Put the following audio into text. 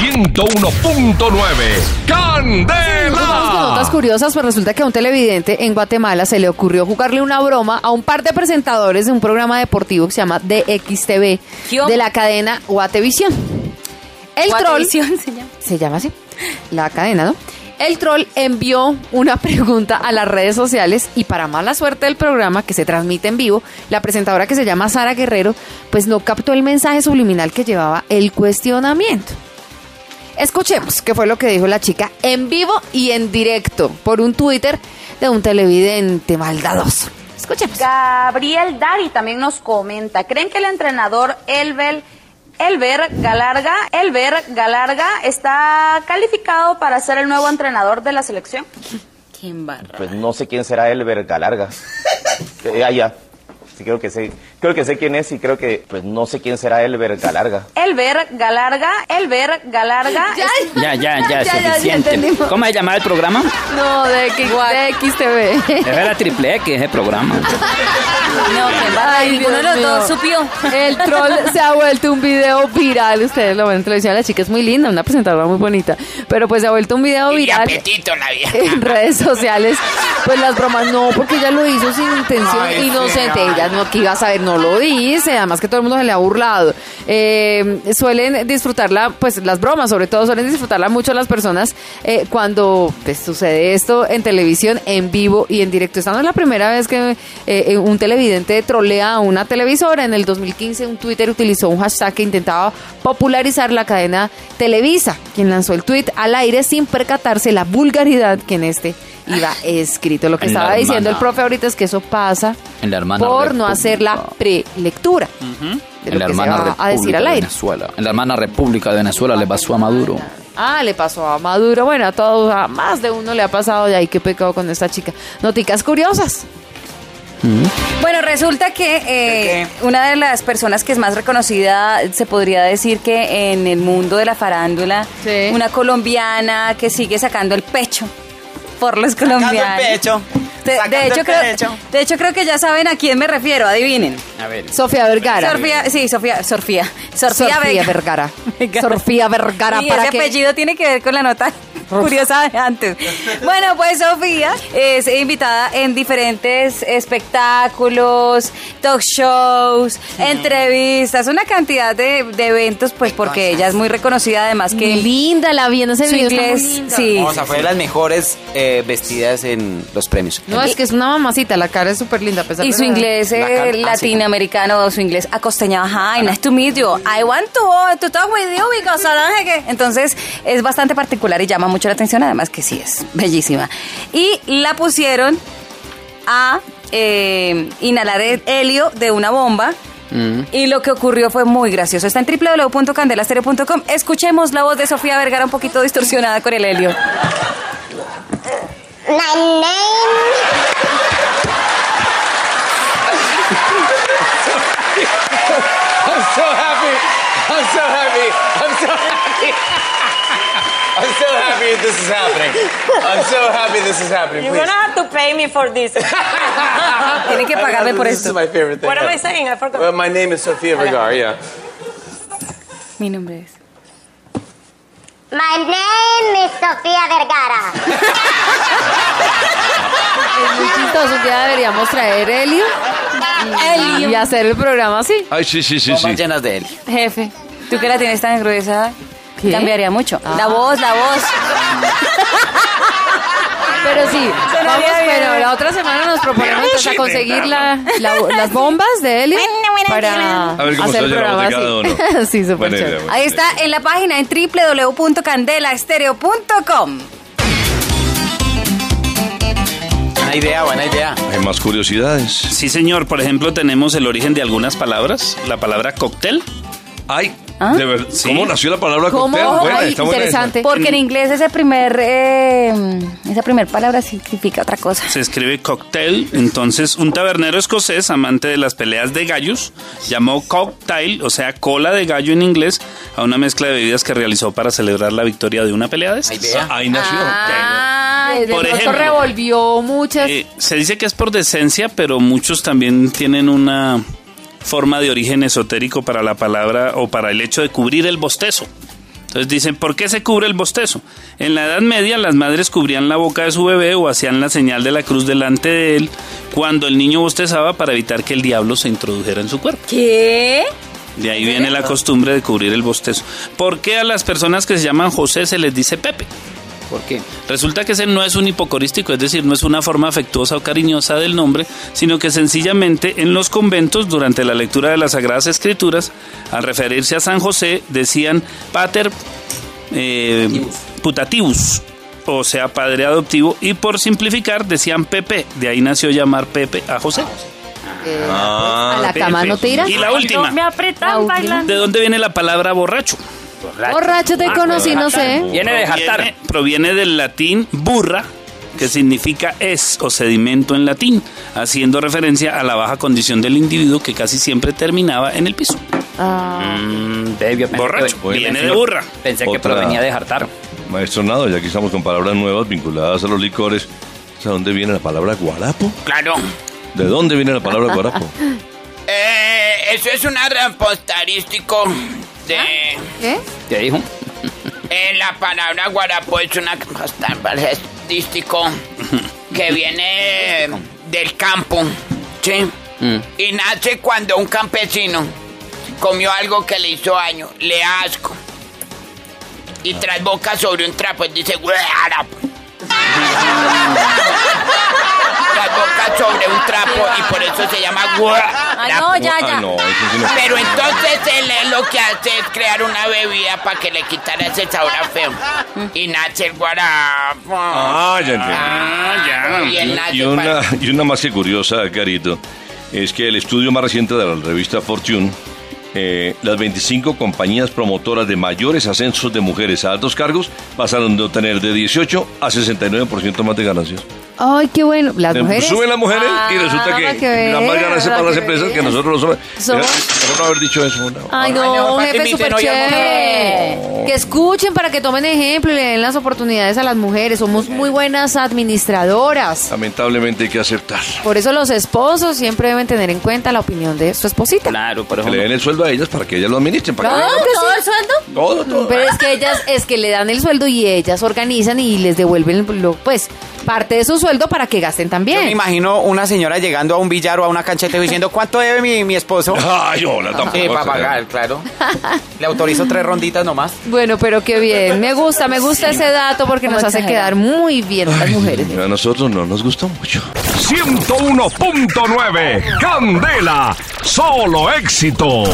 101.9. ¡Candela! Vamos con notas curiosas, pues resulta que a un televidente en Guatemala se le ocurrió jugarle una broma a un par de presentadores de un programa deportivo que se llama DXTV de la cadena Guatevisión. El troll Guatevisión se llama. se llama así, la cadena, ¿no? El troll envió una pregunta a las redes sociales y para mala suerte del programa que se transmite en vivo, la presentadora que se llama Sara Guerrero, pues no captó el mensaje subliminal que llevaba el cuestionamiento. Escuchemos qué fue lo que dijo la chica en vivo y en directo por un Twitter de un televidente maldadoso. Escuchemos. Gabriel Dari también nos comenta, ¿creen que el entrenador Elbel Elber Galarga, Elber Galarga está calificado para ser el nuevo entrenador de la selección? ¿Quién barra? Pues no sé quién será Elber Galarga. Eh, ah, ya. Sí, creo que sé. Creo que sé quién es y creo que. Pues no sé quién será Elber Galarga. Elber Galarga, Elber Galarga. es- Ya, ya, ya, Ya, ya, ya suficiente. entendimos. ¿Cómo se llama el programa? No, de, X- de XTV. Era triple X, ese programa. No, barra. Ay, Ninguno de los dos supió. El troll se ha vuelto un video viral. Ustedes lo ven en televisión. La chica es muy linda, una presentadora muy bonita. Pero pues se ha vuelto un video viral apetito la vieja. en redes sociales. Pues las bromas no, porque ella lo hizo sin intención Ay, inocente. sí, ella no que iba a saber, no lo dice. Además que todo el mundo se le ha burlado. Eh, suelen disfrutarla, pues las bromas sobre todo, suelen disfrutarla mucho las personas eh, cuando pues, sucede esto en televisión, en vivo y en directo. Esta no es la primera vez que eh, un televidente trolea a una televisora. En el 2015 un Twitter utilizó un hashtag que intentaba popularizar la cadena Televisa, quien lanzó el tweet al aire sin percatarse la vulgaridad que en este iba escrito. Lo que En estaba diciendo el profe ahorita es que eso pasa En la hermana por no hacer la prelectura de En lo la que se va República a decir al de aire. Venezuela. En la hermana República de Venezuela le pasó a Maduro. Ah, le pasó a Maduro. Bueno, a todos, a más de uno le ha pasado. Y ahí qué pecado con esta chica. Noticas curiosas. Bueno, resulta que eh, una de las personas que es más reconocida, se podría decir que en el mundo de la farándula, Sí. una colombiana que sigue sacando el pecho por los colombianos. pecho, De, hecho, el creo, pecho. de hecho, creo que ya saben a quién me refiero, adivinen. A ver. Sofía Vergara. Sofía, sí, Sofía, Sofía, Sofía. Vergara. Vergara. Sofía Vergara. Y para ese que- apellido tiene que ver con la nota curiosa de antes. Bueno, pues Sofía es invitada en diferentes espectáculos, talk shows, entrevistas, una cantidad de, de eventos, pues porque ella es muy reconocida, además que linda la vi en ese su video. está muy inglés, linda. sí. O sea, fue de las mejores eh, vestidas en los premios. No, es que es una mamacita. La cara es súper linda. a pesar Y su inglés La ah, sí. latinoamericano, su inglés acosteñado. Hi, nice to meet you. I want to, to talk with you because I don't. Entonces, es bastante particular y llama mucho la atención, además que sí es bellísima. Y la pusieron a eh, inhalar el helio de una bomba. Y lo que ocurrió fue muy gracioso. Está en www.candelastereo.com. Escuchemos la voz de Sofía Vergara un poquito distorsionada con el helio. My name I'm so happy. I'm so happy. I'm so happy. I'm so happy this is happening. I'm so happy this is happening. You're Please. gonna have to pay me for this. Tiene que pagarme por this esto. is my favorite thing. What am I saying? I forgot. Well, my name is Sofia Vergara, yeah. Mi nombre es. My name is Sofía Vergara. Es muy chistoso. Un día deberíamos traer helio y, y hacer el programa así. Ay, sí, sí, sí, sí. llenas de él. Jefe, tú que la tienes tan gruesa, ¿Qué? cambiaría mucho. Ah. La voz, la voz. Pero sí, vamos, pero la otra semana nos proponemos entonces a conseguir la, la- las bombas de helio para A ver cómo hacer el programa sí, súper idea, chévere. Ahí está en la página en www.candelaestereo.com. Buena idea, buena idea. Hay más curiosidades. Sí, señor. Por ejemplo, tenemos el origen de algunas palabras. La palabra cóctel. Ay, ¿Ah? de. ¿Cómo nació la palabra ¿Cómo? cóctel? Ay, está buena interesante. Porque en inglés ese primer, eh, esa primera palabra significa otra cosa. Se escribe cocktail. Entonces, un tabernero escocés, amante de las peleas de gallos, llamó cocktail, o sea, cola de gallo en inglés, a una mezcla de bebidas que realizó para celebrar la victoria de una pelea de vea. Ahí nació. Ah, De, de Por pronto ejemplo. revolvió muchas. Eh, se dice que es por decencia, pero muchos también tienen una forma de origen esotérico para la palabra o para el hecho de cubrir el bostezo. Entonces dicen, ¿por qué se cubre el bostezo? En la Edad Media las madres cubrían la boca de su bebé o hacían la señal de la cruz delante de él cuando el niño bostezaba para evitar que el diablo se introdujera en su cuerpo. ¿Qué? De ahí viene la costumbre de cubrir el bostezo. ¿Por qué a las personas que se llaman José se les dice Pepe? ¿Por qué? Resulta que ese no es un hipocorístico, es decir, no es una forma afectuosa o cariñosa del nombre, sino que sencillamente en los conventos, durante la lectura de las Sagradas Escrituras, al referirse a San José, decían Pater eh, Putativus, o sea, padre adoptivo, y por simplificar decían Pepe, de ahí nació llamar Pepe a José. Eh, Ah, a la cama no te irás. Y la última, Me apretan bailando. ¿de dónde viene la palabra borracho? Borracho te conocí, no sé. Viene de jartar. Proviene, del latín burra, que significa es o sedimento en latín, haciendo referencia a la baja condición del individuo que casi siempre terminaba en el piso. Ah, Mm, pensé Borracho, que- viene de burra. Pensé que Otra- provenía de jartar. Maestro Nado, ya que estamos con palabras nuevas vinculadas a los licores, ¿de dónde viene la palabra guarapo? Claro. ¿De dónde viene la palabra guarapo? Eh, eso es un repostarístico de... ¿Qué? ¿Qué dijo? Eh, la palabra guarapo es un artístico que viene del campo, ¿sí? Mm. Y nace cuando un campesino comió algo que le hizo daño, le asco. Y tras boca sobre un trapo, dice guarapo. sobre un trapo y por eso se llama. Ay, no, ya, ya. Ah, no, eso sí no. Pero entonces él, él lo que hace es crear una bebida para que le quitara ese sabor a feo. Y nace el guarapo. Ah, ya entiendo. Ah, Y él nace y una, para- y una más que curiosa, Carito, es que el estudio más reciente de la revista Fortune, eh, las 25 compañías promotoras de mayores ascensos de mujeres a altos cargos pasaron de obtener de 18 a 69% más de ganancias. Ay, qué bueno. Las Eh, mujeres. Suben las mujeres y Ah, resulta que, que la más ganancia para para las empresas que nosotros los hombres. Somos- no haber dicho eso. no. Ay, no, Ay, no, un para que jefe súper chévere. Que escuchen para que tomen ejemplo y le den las oportunidades a las mujeres. Somos muy buenas administradoras. Lamentablemente hay que aceptar. Por eso los esposos siempre deben tener en cuenta la opinión de su esposita. Claro, por Que le den el sueldo a ellas para que ellas lo administren. Para Claro que que ¿Todo sí. el sueldo? todo, todo. Pero es que ellas, es que le dan el sueldo y ellas organizan y les devuelven, lo, pues, parte de su sueldo para que gasten Yo me también. imagino una señora llegando a un billar o a una cancheta y diciendo, ¿cuánto debe mi, mi esposo? Ay, hola, tampoco. Sí, para pagar, claro. Le autorizo tres ronditas nomás. Bueno, pero qué bien. Me gusta, me gusta ese dato porque nos hace quedar muy bien a las mujeres. A nosotros no nos gustó mucho. 101.9 Candela, solo éxitos.